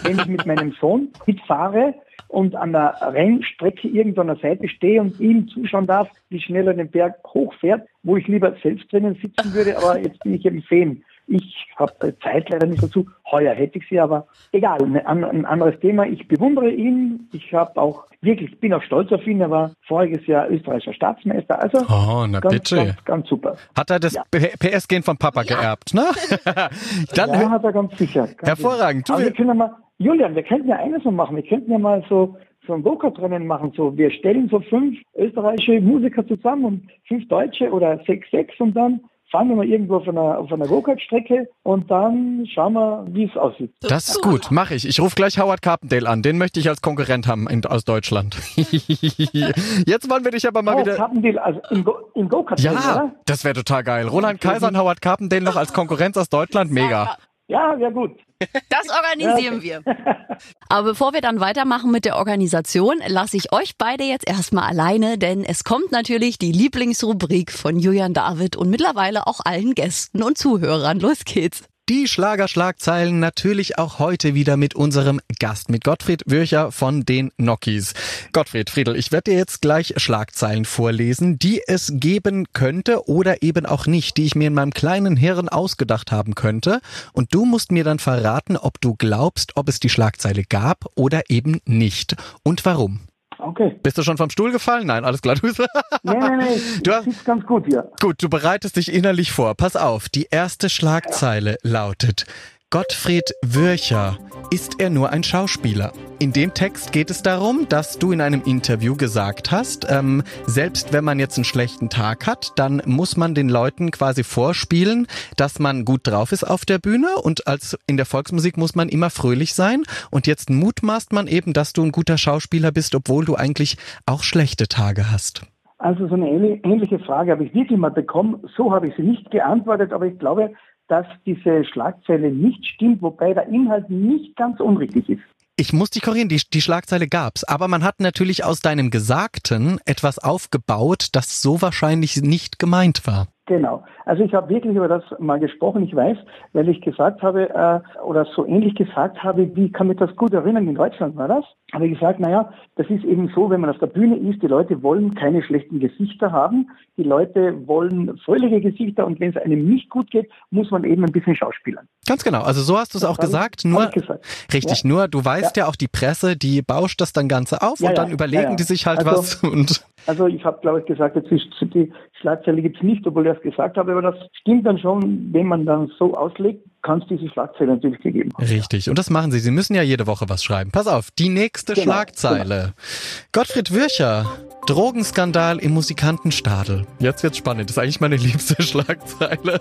wenn ich mit meinem Sohn mitfahre und an der Rennstrecke irgendwo an der Seite stehe und ihm zuschauen darf, wie schnell er den Berg hochfährt, wo ich lieber selbst drinnen sitzen würde, aber jetzt bin ich eben Fan. Ich habe Zeit leider nicht dazu. Heuer hätte ich sie, aber egal, ein, an- ein anderes Thema. Ich bewundere ihn. Ich habe auch wirklich, bin auch stolz auf ihn. Er war voriges Jahr österreichischer Staatsmeister. Also Oh, na ganz, bitte. ganz, ganz super. Hat er das Ja. PS-Gen von Papa geerbt, ne? Dann, Ja, hat er ganz sicher. Ganz Hervorragend. Du, Aber wir- wir können ja mal, Julian, wir könnten ja eines mal machen. Wir könnten ja mal so, so ein Go-Kart-Rennen machen. So, wir stellen so fünf österreichische Musiker zusammen und fünf Deutsche oder sechs, sechs und dann fahren wir mal irgendwo auf einer, auf einer Go-Kart-Strecke und dann schauen wir, wie es aussieht. das ist gut, mache ich. Ich rufe gleich Howard Carpendale an. Den möchte ich als Konkurrent haben in, aus Deutschland. Jetzt wollen wir dich aber mal Oh, wieder. Carpendale, also im Go- Go-Kart, Ja, oder? das wäre total geil. Roland Kaiser und Howard Carpendale noch als Konkurrenz aus Deutschland, mega. Ja, ja gut. Das organisieren wir. Aber bevor wir dann weitermachen mit der Organisation, lasse ich euch beide jetzt erstmal alleine, denn es kommt natürlich die Lieblingsrubrik von Julian David und mittlerweile auch allen Gästen und Zuhörern. Los geht's. Die Schlagerschlagzeilen natürlich auch heute wieder mit unserem Gast, mit Gottfried Würcher von den Nokis. Gottfried Friedel, ich werde dir jetzt gleich Schlagzeilen vorlesen, die es geben könnte oder eben auch nicht, die ich mir in meinem kleinen Hirn ausgedacht haben könnte. Und du musst mir dann verraten, ob du glaubst, ob es die Schlagzeile gab oder eben nicht. Und warum. Okay. Bist du schon vom Stuhl gefallen? Nein, alles klar. Du nee, nee, nee. Du hast, ganz gut hier. Gut, du bereitest dich innerlich vor. Pass auf, die erste Schlagzeile lautet Gottfried Würcher. Ist er nur ein Schauspieler? In dem Text geht es darum, dass du in einem Interview gesagt hast, ähm, selbst wenn man jetzt einen schlechten Tag hat, dann muss man den Leuten quasi vorspielen, dass man gut drauf ist auf der Bühne und als in der Volksmusik muss man immer fröhlich sein. Und jetzt mutmaßt man eben, dass du ein guter Schauspieler bist, obwohl du eigentlich auch schlechte Tage hast. Also so eine ähnliche Frage habe ich wirklich mal bekommen. So habe ich sie nicht geantwortet, aber ich glaube, dass diese Schlagzeile nicht stimmt, wobei der Inhalt nicht ganz unrichtig ist. Ich muss dich korrigieren, die, die Schlagzeile gab's, aber man hat natürlich aus deinem Gesagten etwas aufgebaut, das so wahrscheinlich nicht gemeint war. Genau. Also ich habe wirklich über das mal gesprochen. Ich weiß, weil ich gesagt habe äh, oder so ähnlich gesagt habe, wie kann mich das gut erinnern, in Deutschland war das, habe ich gesagt, naja, das ist eben so, wenn man auf der Bühne ist, die Leute wollen keine schlechten Gesichter haben, die Leute wollen fröhliche Gesichter und wenn es einem nicht gut geht, muss man eben ein bisschen schauspielern. Ganz genau, also so hast du es auch gesagt, nur gesagt. richtig, ja. nur du weißt ja. ja. auch die Presse, die bauscht das dann Ganze auf ja, und dann überlegen die sich halt also, was und also ich habe, glaube ich, gesagt, jetzt ist die Schlagzeile gibt es nicht, obwohl ich das gesagt habe, aber das stimmt dann schon, wenn man dann so auslegt, kann es diese Schlagzeile natürlich gegeben haben. Richtig, und das machen Sie. Sie müssen ja jede Woche was schreiben. Pass auf, die nächste genau, Schlagzeile. Genau. Gottfried Würcher, Drogenskandal im Musikantenstadel. Jetzt wird's spannend. Das ist eigentlich meine liebste Schlagzeile.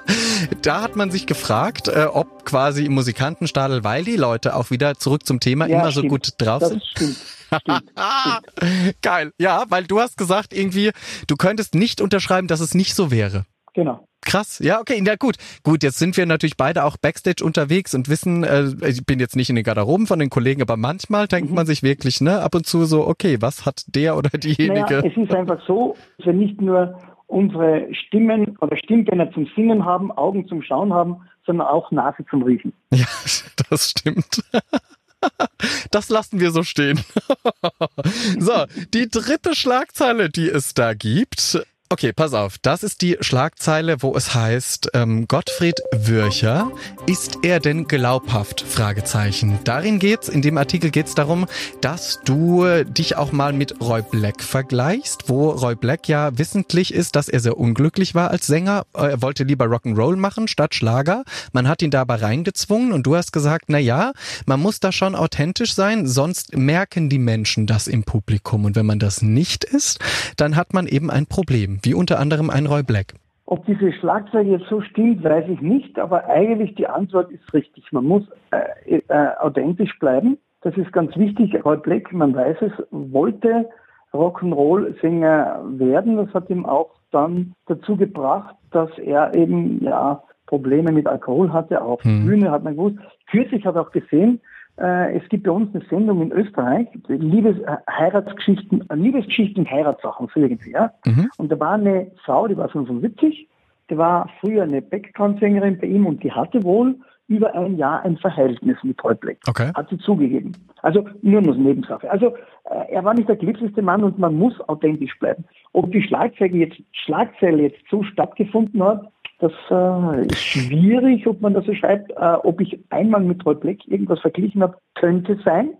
da hat man sich gefragt, äh, ob quasi im Musikantenstadel, weil die Leute auch wieder zurück zum Thema ja, immer stimmt. so gut drauf das sind. Stimmt. Geil. Ja, weil du hast gesagt irgendwie, du könntest nicht unterschreiben, dass es nicht so wäre. Genau. Krass, ja, okay, ja gut. Gut, jetzt sind wir natürlich beide auch Backstage unterwegs und wissen, äh, ich bin jetzt nicht in den Garderoben von den Kollegen, aber manchmal denkt mhm. man sich wirklich, ne, ab und zu so, okay, was hat der oder diejenige? Naja, es ist einfach so, dass wir nicht nur unsere Stimmen oder Stimmbänder zum Singen haben, Augen zum Schauen haben, sondern auch Nase zum Riechen. Ja, das stimmt. Das lassen wir so stehen. so, die dritte Schlagzeile, die es da gibt, Okay, pass auf. Das ist die Schlagzeile, wo es heißt, ähm, Gottfried Würcher, ist er denn glaubhaft? Fragezeichen. Darin geht's, in dem Artikel geht's darum, dass du dich auch mal mit Roy Black vergleichst, wo Roy Black ja wissentlich ist, dass er sehr unglücklich war als Sänger. Er wollte lieber Rock'n'Roll machen statt Schlager. Man hat ihn dabei reingezwungen und du hast gesagt, na ja, man muss da schon authentisch sein, sonst merken die Menschen das im Publikum. Und wenn man das nicht ist, dann hat man eben ein Problem wie unter anderem ein Roy Black. Ob diese Schlagzeile jetzt so stimmt, weiß ich nicht, aber eigentlich die Antwort ist richtig. Man muss äh, äh, authentisch bleiben. Das ist ganz wichtig. Roy Black, man weiß es, wollte Rock'n'Roll-Sänger werden. Das hat ihm auch dann dazu gebracht, dass er eben ja Probleme mit Alkohol hatte. Auch auf hm. der Bühne hat man gewusst. Kürzlich habe ich auch gesehen, es gibt bei uns eine Sendung in Österreich, Liebes, äh, Heiratsgeschichten, äh, Liebesgeschichten und Heiratssachen, so irgendwie, ja. Mhm. Und da war eine Frau, die war 75, die war früher eine Background-Sängerin bei ihm und die hatte wohl über ein Jahr ein Verhältnis mit Paul Black. Okay. Hat sie zugegeben. Also nur eine Nebensache. Also äh, er war nicht der glücklichste Mann und man muss authentisch bleiben. Ob die Schlagzeile jetzt, Schlagzeile jetzt so stattgefunden hat, das äh, ist schwierig, ob man das so schreibt. Äh, ob ich einmal mit Roy Black irgendwas verglichen habe, könnte sein.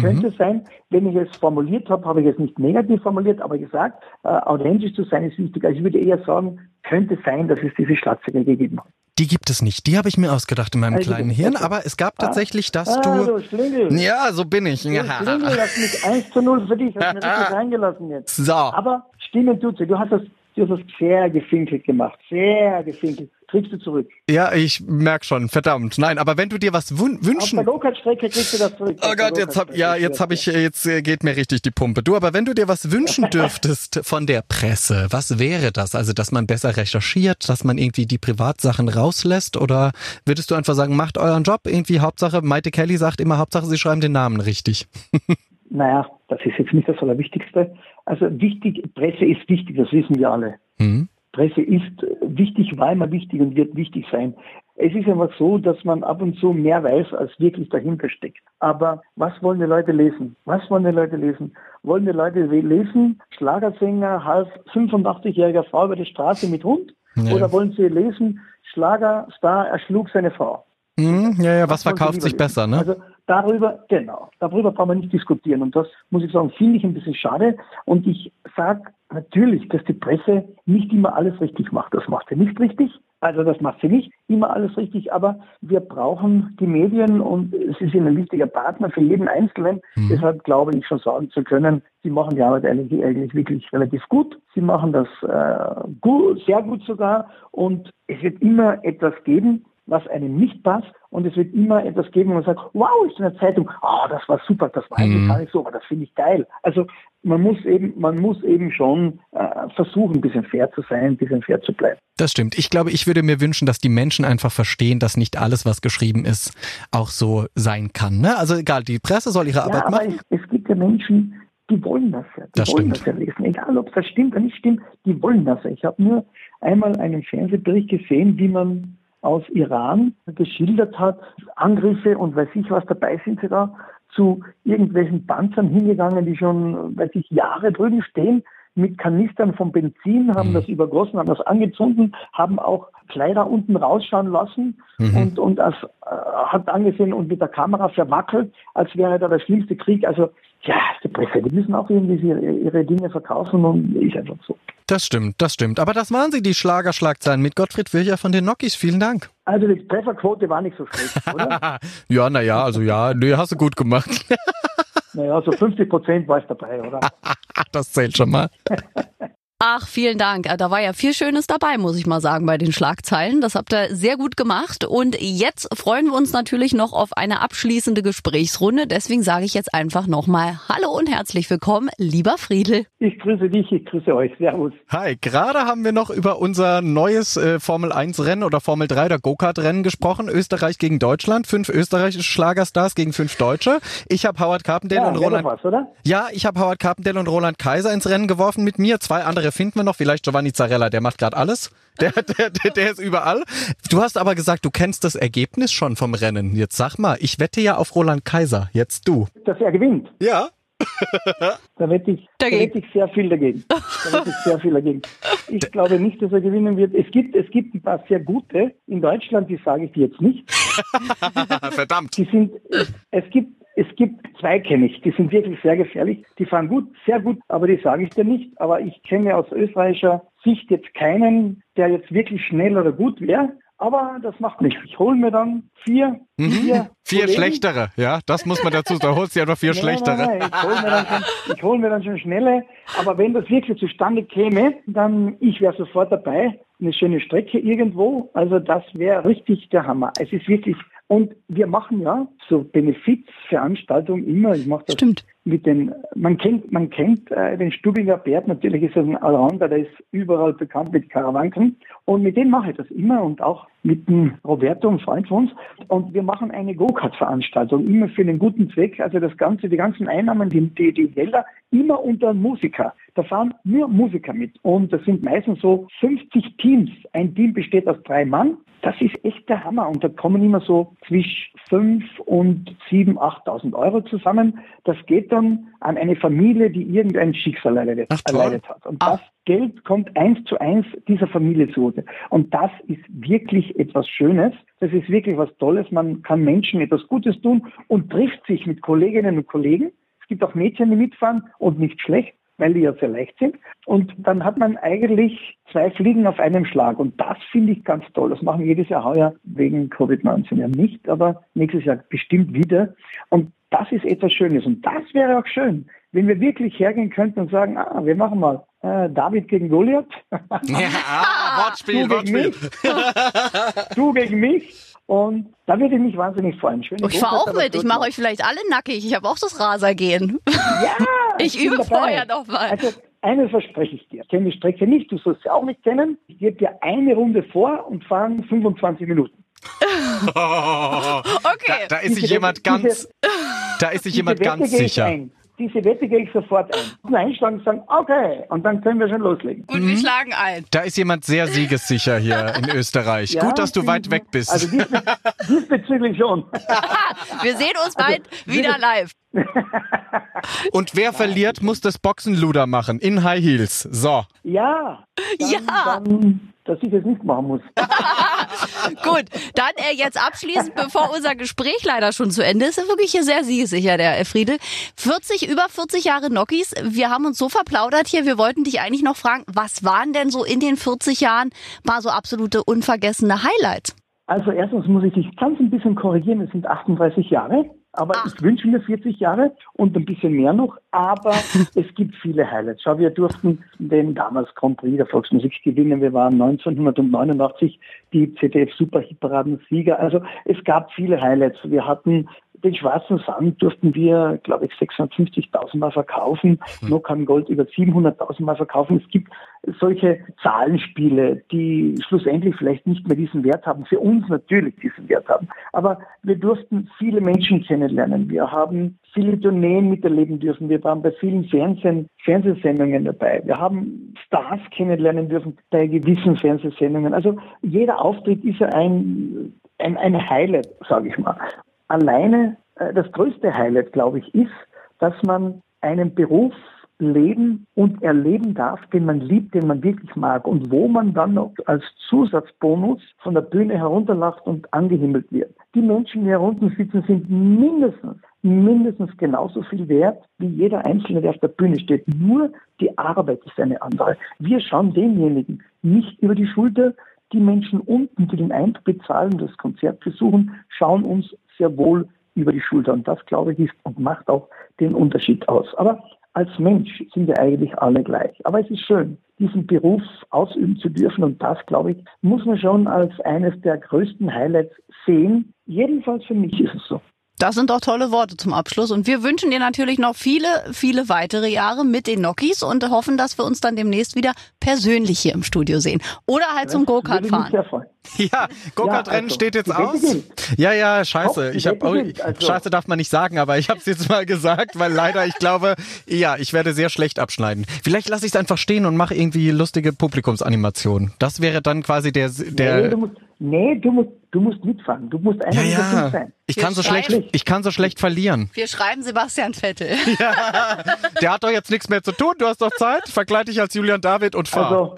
Könnte mhm. sein, wenn ich es formuliert habe, habe ich es nicht negativ formuliert, aber gesagt, äh, authentisch zu sein ist wichtig. Also ich würde eher sagen, könnte sein, dass es diese Schlagzeilen gegeben hat. Die gibt es nicht. Die habe ich mir ausgedacht in meinem also, kleinen Hirn, aber es gab ah. tatsächlich, dass ah, du. Schlingel. Ja, so bin ich. Ja. Schlingel, das mit 1 zu 0 für dich. Hast mir richtig reingelassen jetzt. So. Aber stimmen tut sie. Du hast das Du hast das sehr gefinkelt gemacht, sehr gefinkelt. kriegst du zurück. Ja, ich merk schon, verdammt. Nein, aber wenn du dir was wünschen... Auf der Go-Kart-Strecke kriegst du das zurück. Oh Gott, jetzt hab, ja, jetzt habe ich, jetzt äh, geht mir richtig die Pumpe. Du, aber wenn du dir was wünschen dürftest von der Presse, was wäre das? Also, dass man besser recherchiert, dass man irgendwie die Privatsachen rauslässt oder würdest du einfach sagen, macht euren Job irgendwie Hauptsache, Maite Kelly sagt immer Hauptsache, sie schreiben den Namen richtig. naja, das ist jetzt nicht das Allerwichtigste. Also wichtig, Presse ist wichtig, das wissen wir alle. Mhm. Presse ist wichtig, war immer wichtig und wird wichtig sein. Es ist einfach so, dass man ab und zu mehr weiß, als wirklich dahinter steckt. Aber was wollen die Leute lesen? Was wollen die Leute lesen? Wollen die Leute lesen, Schlagersänger, halb 85-jähriger Frau über die Straße mit Hund? Ja. Oder wollen sie lesen, Schlagerstar erschlug seine Frau? Mhm, ja, ja, was, verkauft sich besser, ne? Also darüber, genau, darüber brauchen wir nicht diskutieren. Und das, muss ich sagen, finde ich ein bisschen schade. Und ich sage natürlich, dass die Presse nicht immer alles richtig macht. Das macht sie nicht richtig. Also das macht sie nicht immer alles richtig, aber wir brauchen die Medien und sie sind ein wichtiger Partner für jeden Einzelnen. Mhm. Deshalb glaube ich schon sagen zu können, sie machen die Arbeit eigentlich, eigentlich wirklich relativ gut. Sie machen das äh, gut, sehr gut sogar und es wird immer etwas geben, was einem nicht passt. Und es wird immer etwas geben, wo man sagt, wow, ist in der Zeitung, oh, das war super, das war eigentlich mhm. gar nicht so, aber das finde ich geil. Also man muss eben, man muss eben schon äh, versuchen, ein bisschen fair zu sein, ein bisschen fair zu bleiben. Das stimmt. Ich glaube, ich würde mir wünschen, dass die Menschen einfach verstehen, dass nicht alles, was geschrieben ist, auch so sein kann. Ne? Also egal, die Presse soll ihre ja, Arbeit machen. Es, es gibt ja Menschen, die wollen das ja. Die das wollen stimmt. das ja lesen. Egal, ob das stimmt oder nicht stimmt, die wollen das ja. Ich habe nur einmal einen Fernsehbericht gesehen, wie man aus Iran geschildert hat, Angriffe und weiß ich was, dabei sind sie da zu irgendwelchen Panzern hingegangen, die schon, weiß ich, Jahre drüben stehen, mit Kanistern von Benzin, haben mhm. das übergossen, haben das angezündet, haben auch Kleider unten rausschauen lassen mhm. und, und das äh, hat angesehen und mit der Kamera verwackelt, als wäre da der schlimmste Krieg. Also ja, die Presse, die müssen auch irgendwie ihre, ihre Dinge verkaufen und ist einfach so. Das stimmt, das stimmt. Aber das waren sie, die Schlagerschlagzeilen mit Gottfried Wircher von den Nokis. Vielen Dank. Also die Trefferquote war nicht so schlecht, oder? ja, naja, also ja, nee, hast du gut gemacht. naja, so 50 Prozent war es dabei, oder? das zählt schon mal. Ach, vielen Dank. Äh, da war ja viel Schönes dabei, muss ich mal sagen, bei den Schlagzeilen. Das habt ihr sehr gut gemacht. Und jetzt freuen wir uns natürlich noch auf eine abschließende Gesprächsrunde. Deswegen sage ich jetzt einfach nochmal Hallo und herzlich willkommen, lieber Friedel. Ich grüße dich, ich grüße euch. Servus. Hi, gerade haben wir noch über unser neues äh, Formel 1 Rennen oder Formel 3 oder Go-Kart Rennen gesprochen. Österreich gegen Deutschland. Fünf österreichische Schlagerstars gegen fünf Deutsche. Ich habe Howard Carpendale ja, und Roland. Was, oder? Ja, ich habe Howard Carpendale und Roland Kaiser ins Rennen geworfen mit mir. Zwei andere andere finden wir noch. Vielleicht Giovanni Zarella, der macht gerade alles. Der, der, der, der ist überall. Du hast aber gesagt, du kennst das Ergebnis schon vom Rennen. Jetzt sag mal, ich wette ja auf Roland Kaiser. Jetzt du. Dass er gewinnt. Ja. da wette ich, da wette ich sehr viel dagegen. Da wette ich sehr viel dagegen. Ich glaube nicht, dass er gewinnen wird. Es gibt, es gibt ein paar sehr gute in Deutschland, die sage ich dir jetzt nicht. Verdammt. Die sind, es gibt es gibt zwei kenne ich, die sind wirklich sehr gefährlich. Die fahren gut, sehr gut, aber die sage ich dir nicht. Aber ich kenne aus österreichischer Sicht jetzt keinen, der jetzt wirklich schnell oder gut wäre. Aber das macht nichts. Ich hole mir dann vier, mhm. vier, vier schlechtere. Ja, das muss man dazu sagen. Da holst du ja noch vier nein, schlechtere. Nein, nein. Ich hole mir, dann schon, hol mir dann schon schnelle. Aber wenn das wirklich zustande käme, dann ich wäre sofort dabei. Eine schöne Strecke irgendwo. Also das wäre richtig der Hammer. Es ist wirklich und wir machen ja so Benefizveranstaltungen immer. Ich mache das Stimmt. Mit den, man kennt, man kennt äh, den Stubinger Bert, natürlich ist er ein Allrounder, der ist überall bekannt mit Karawanken. Und mit denen mache ich das immer und auch mit dem Roberto, einem Freund von uns. Und wir machen eine Go-Kart-Veranstaltung, immer für einen guten Zweck. Also das Ganze, die ganzen Einnahmen, die, die, die Gelder, immer unter Musiker. Da fahren nur Musiker mit. Und das sind meistens so 50 Teams. Ein Team besteht aus drei Mann. Das ist echt der Hammer. Und da kommen immer so zwischen 5 und 7.000, 8.000 Euro zusammen. Das geht dann an eine Familie, die irgendein Schicksal erleidet, Ach, erleidet hat. Und das Geld kommt eins zu eins dieser Familie zu. Und das ist wirklich etwas Schönes. Das ist wirklich was Tolles. Man kann Menschen etwas Gutes tun und trifft sich mit Kolleginnen und Kollegen. Es gibt auch Mädchen, die mitfahren und nicht schlecht weil die ja sehr leicht sind. Und dann hat man eigentlich zwei Fliegen auf einem Schlag. Und das finde ich ganz toll. Das machen wir jedes Jahr heuer wegen Covid-19 ja nicht, aber nächstes Jahr bestimmt wieder. Und das ist etwas Schönes. Und das wäre auch schön, wenn wir wirklich hergehen könnten und sagen, ah, wir machen mal äh, David gegen Goliath. Ja, ah, Wortspiel, du gegen Wortspiel. mich. du gegen mich. Und da würde ich mich wahnsinnig freuen. Schöne Ich fahr Go-Kart, auch mit. Ich mache euch vielleicht alle nackig. Ich habe auch das Rasergehen. Ja, Ich übe vorher noch mal. Also eines verspreche ich dir. Ich kenne die Strecke nicht, du sollst sie auch nicht kennen. Ich gebe dir eine Runde vor und fahren 25 Minuten. Okay. Da, da ist sich jemand ganz, diese- da ist sich jemand ganz sicher. Ein. Diese Wette gehe ich sofort ein. Und einschlagen und sagen, okay, und dann können wir schon loslegen. Gut, wir schlagen ein. Da ist jemand sehr siegessicher hier in Österreich. Ja, Gut, dass du weit weg bist. Also diesbe diesbezüglich schon. Wir sehen uns bald wieder live. Und wer verliert, muss das Boxenluder machen in High Heels. So. Ja. Dann, Ja. Dann, dass ich das nicht machen muss. Gut, dann äh, jetzt abschließend, bevor unser Gespräch leider schon zu Ende ist, ist wirklich hier sehr siegesicher, der äh, Friedel. 40, über 40 Jahre Nokis. Wir haben uns so verplaudert hier. Wir wollten dich eigentlich noch fragen, was waren denn so in den 40 Jahren mal so absolute unvergessene Highlights? Also erstens muss ich dich ganz ein bisschen korrigieren, es sind 38 Jahre, aber Ach. ich wünsche mir 40 Jahre und ein bisschen mehr noch, aber es gibt viele Highlights. Schau, wir durften den damals Grand Prix der Volksmusik gewinnen. Wir waren 1989 die ZDF Superhitparaden Sieger. Also es gab viele Highlights. Wir hatten den schwarzen Sand durften wir, glaube ich, 650.000 Mal verkaufen. No Can Gold über 700.000 Mal verkaufen. Es gibt solche Zahlenspiele, die schlussendlich vielleicht nicht mehr diesen Wert haben, für uns natürlich diesen Wert haben. Aber wir durften viele Menschen kennenlernen. Wir haben viele Tourneen miterleben dürfen. Wir waren bei vielen Fernsehen, Fernsehsendungen dabei. Wir haben Stars kennenlernen dürfen bei gewissen Fernsehsendungen. Also jeder Auftritt ist ja ein, ein, ein Highlight, sage ich mal. Alleine äh, das größte Highlight, glaube ich, ist, dass man einen Beruf leben und erleben darf, den man liebt, den man wirklich mag und wo man dann noch als Zusatzbonus von der Bühne herunterlacht und angehimmelt wird. Die Menschen, die herunten sitzen, sind mindestens, mindestens genauso viel wert wie jeder Einzelne, der auf der Bühne steht. Nur die Arbeit ist eine andere. Wir schauen denjenigen nicht über die Schulter. Die Menschen unten, die den Eintritt zahlen, das Konzert besuchen, schauen uns sehr wohl über die Schulter. Und das, glaube ich, ist und macht auch den Unterschied aus. Aber als Mensch sind wir eigentlich alle gleich. Aber es ist schön, diesen Beruf ausüben zu dürfen. Und das, glaube ich, muss man schon als eines der größten Highlights sehen. Jedenfalls für mich ist es so. Das sind doch tolle Worte zum Abschluss. Und wir wünschen dir natürlich noch viele, viele weitere Jahre mit den Nokis und hoffen, dass wir uns dann demnächst wieder persönlich hier im Studio sehen. Oder halt zum Go-Kart fahren. Ja, Go-Kart-Rennen also, steht jetzt aus. Ja, ja, scheiße. Ich hab, oh, also. Scheiße darf man nicht sagen, aber ich habe es jetzt mal gesagt, weil leider, ich glaube, ja, ich werde sehr schlecht abschneiden. Vielleicht lasse ich es einfach stehen und mache irgendwie lustige Publikumsanimationen. Das wäre dann quasi der, nee, der. musst, nee, du musst, du musst mitfahren. Du musst einer Ja, dieser fünf ja. sein. Ich Wir kann so schlecht, ich kann so schlecht verlieren. Wir schreiben Sebastian Vettel. Der hat doch jetzt nichts mehr zu tun. Du hast doch Zeit. Verkleid dich als Julian David und fahr. Also,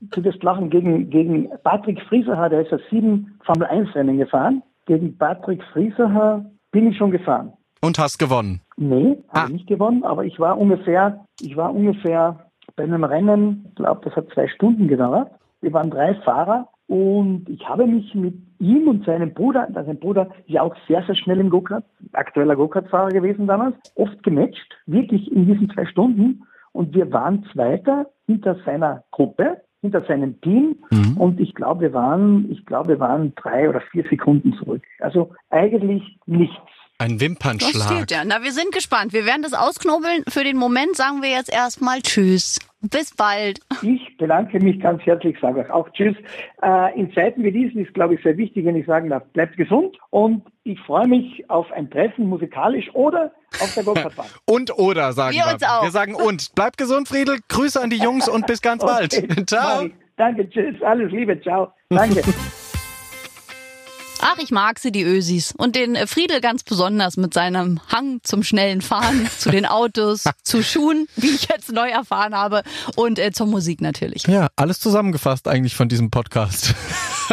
du wirst lachen gegen, gegen Patrick Friesacher, der ist ja sieben Formel 1 Rennen gefahren. Gegen Patrick Friesacher bin ich schon gefahren. und hast gewonnen. Nee, habe Ah. ich nicht gewonnen, aber ich war ungefähr, ich war ungefähr bei einem Rennen, ich glaube, das hat zwei Stunden gedauert. Wir waren drei Fahrer und ich habe mich mit ihm und seinem Bruder, also sein Bruder ist ja auch sehr, sehr schnell im Go-Kart, aktueller Go-Kart-Fahrer gewesen damals, oft gematcht, wirklich in diesen zwei Stunden. Und wir waren Zweiter hinter seiner Gruppe, hinter seinem Team. Mhm. Und ich glaube, wir waren, ich glaube, wir waren drei oder vier Sekunden zurück. Also eigentlich nichts. Ein Das Wimpernschlag. steht ja. Na, wir sind gespannt. Wir werden das ausknobeln. Für den Moment sagen wir jetzt erstmal Tschüss. Bis bald. Ich bedanke mich ganz herzlich, sage euch auch Tschüss. Äh, in Zeiten wie diesen ist, glaube ich, sehr wichtig, wenn ich sagen darf, bleibt gesund und ich freue mich auf ein Treffen musikalisch oder auf der Go-Kart-Bahn. Und oder sagen Wir wir. uns auch. Wir sagen und. Bleib gesund, Friedel. Grüße an die Jungs und bis ganz bald. Okay, Ciao. mach ich. Danke, tschüss, alles Liebe, ciao. Danke. Ach, ich mag sie, die Ösis. Und den äh, Friedel ganz besonders mit seinem Hang zum schnellen Fahren, zu den Autos, zu Schuhen, wie ich jetzt neu erfahren habe, und äh, zur Musik natürlich. Ja, alles zusammengefasst eigentlich von diesem Podcast.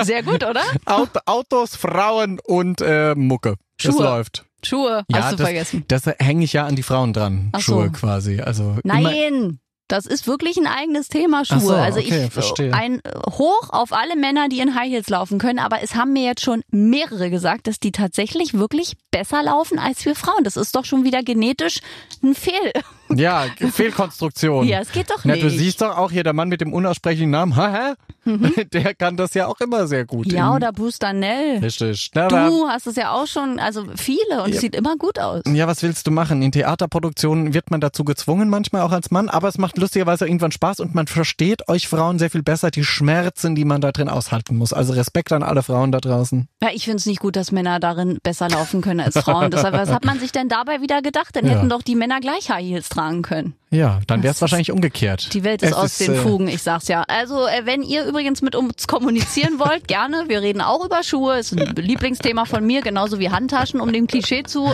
Sehr gut, oder? Aut Autos, Frauen und äh, Mucke. Schuhe. läuft. Schuhe, Ja, hast du das, vergessen. das hänge ich ja an die Frauen dran. Ach so. Schuhe quasi. Also Nein, das ist wirklich ein eigenes Thema, Schuhe. So, also okay, ich verstehe. ein äh, Hoch auf alle Männer, die in High Heels laufen können, aber es haben mir jetzt schon mehrere gesagt, dass die tatsächlich wirklich besser laufen als wir Frauen. Das ist doch schon wieder genetisch ein Fehl. Ja, Fehlkonstruktion. Ja, es geht doch Na, nicht. du siehst doch auch hier der Mann mit dem unaussprechlichen Namen, hä? Der kann das ja auch immer sehr gut. Mhm. ja, oder Booster Nell. Richtig. Na, Du hast es ja auch schon, also viele und es sieht immer gut aus. Ja, was willst du machen? In Theaterproduktionen wird man dazu gezwungen, manchmal auch als Mann, aber es macht lustigerweise irgendwann Spaß und man versteht euch Frauen sehr viel besser, die Schmerzen, die man da drin aushalten muss. Also Respekt an alle Frauen da draußen. Ja, ich finde es nicht gut, dass Männer darin besser laufen können als Frauen. Deshalb, was hat man sich denn dabei wieder gedacht? Dann Ja. hätten doch die Männer gleich High Heels tragen können. Ja, dann wäre es wahrscheinlich umgekehrt. Die Welt ist Es aus den äh, Fugen, ich sag's ja. Also, äh, wenn ihr übrigens mit uns kommunizieren wollt, gerne. Wir reden auch über Schuhe. Ist ein Lieblingsthema von mir, genauso wie Handtaschen, um dem Klischee zu äh,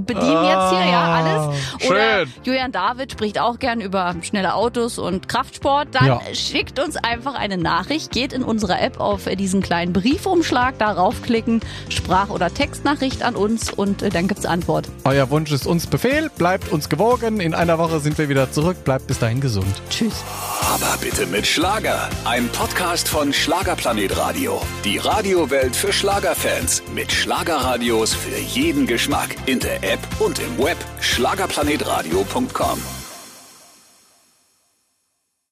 bedienen jetzt hier, ja, alles. Oder schön. Julian David spricht auch gern über schnelle Autos und Kraftsport. Dann Ja. schickt uns einfach eine Nachricht, geht in unsere App auf diesen kleinen Briefumschlag, darauf klicken, Sprach- oder Textnachricht an uns und äh, dann gibt's Antwort. Euer Wunsch ist uns Befehl, bleibt uns gewogen. In einer Woche sind wir wieder zurück. Bleibt bis dahin gesund. Tschüss. Aber bitte mit Schlager. Ein Podcast von Schlagerplanet Radio. Die Radiowelt für Schlagerfans. Mit Schlagerradios für jeden Geschmack. In der App und im Web. Schlagerplanetradio.com.